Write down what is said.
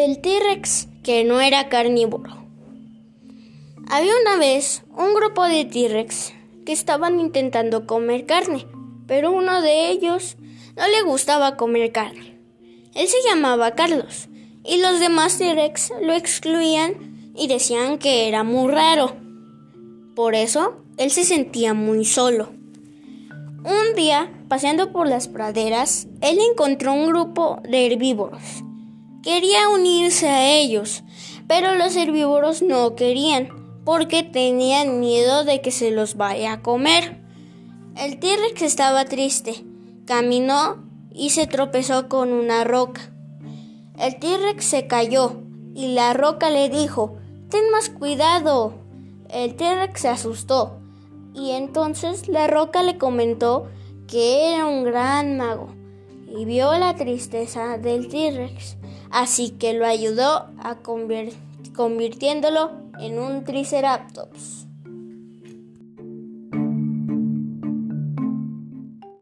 El T-Rex que no era carnívoro. Había una vez un grupo de T-Rex que estaban intentando comer carne, pero uno de ellos no le gustaba comer carne. Él se llamaba Carlos y los demás T-Rex lo excluían y decían que era muy raro. Por eso, él se sentía muy solo. Un día, paseando por las praderas, él encontró un grupo de herbívoros Quería unirse a ellos, pero los herbívoros no querían, porque tenían miedo de que se los vaya a comer. El T-Rex estaba triste, caminó y se tropezó con una roca. El T-Rex se cayó y la roca le dijo, Ten más cuidado. El T-Rex se asustó y entonces la roca le comentó que era un gran mago y vio la tristeza del T-Rex, así que lo ayudó a convirtiéndolo en un Triceratops.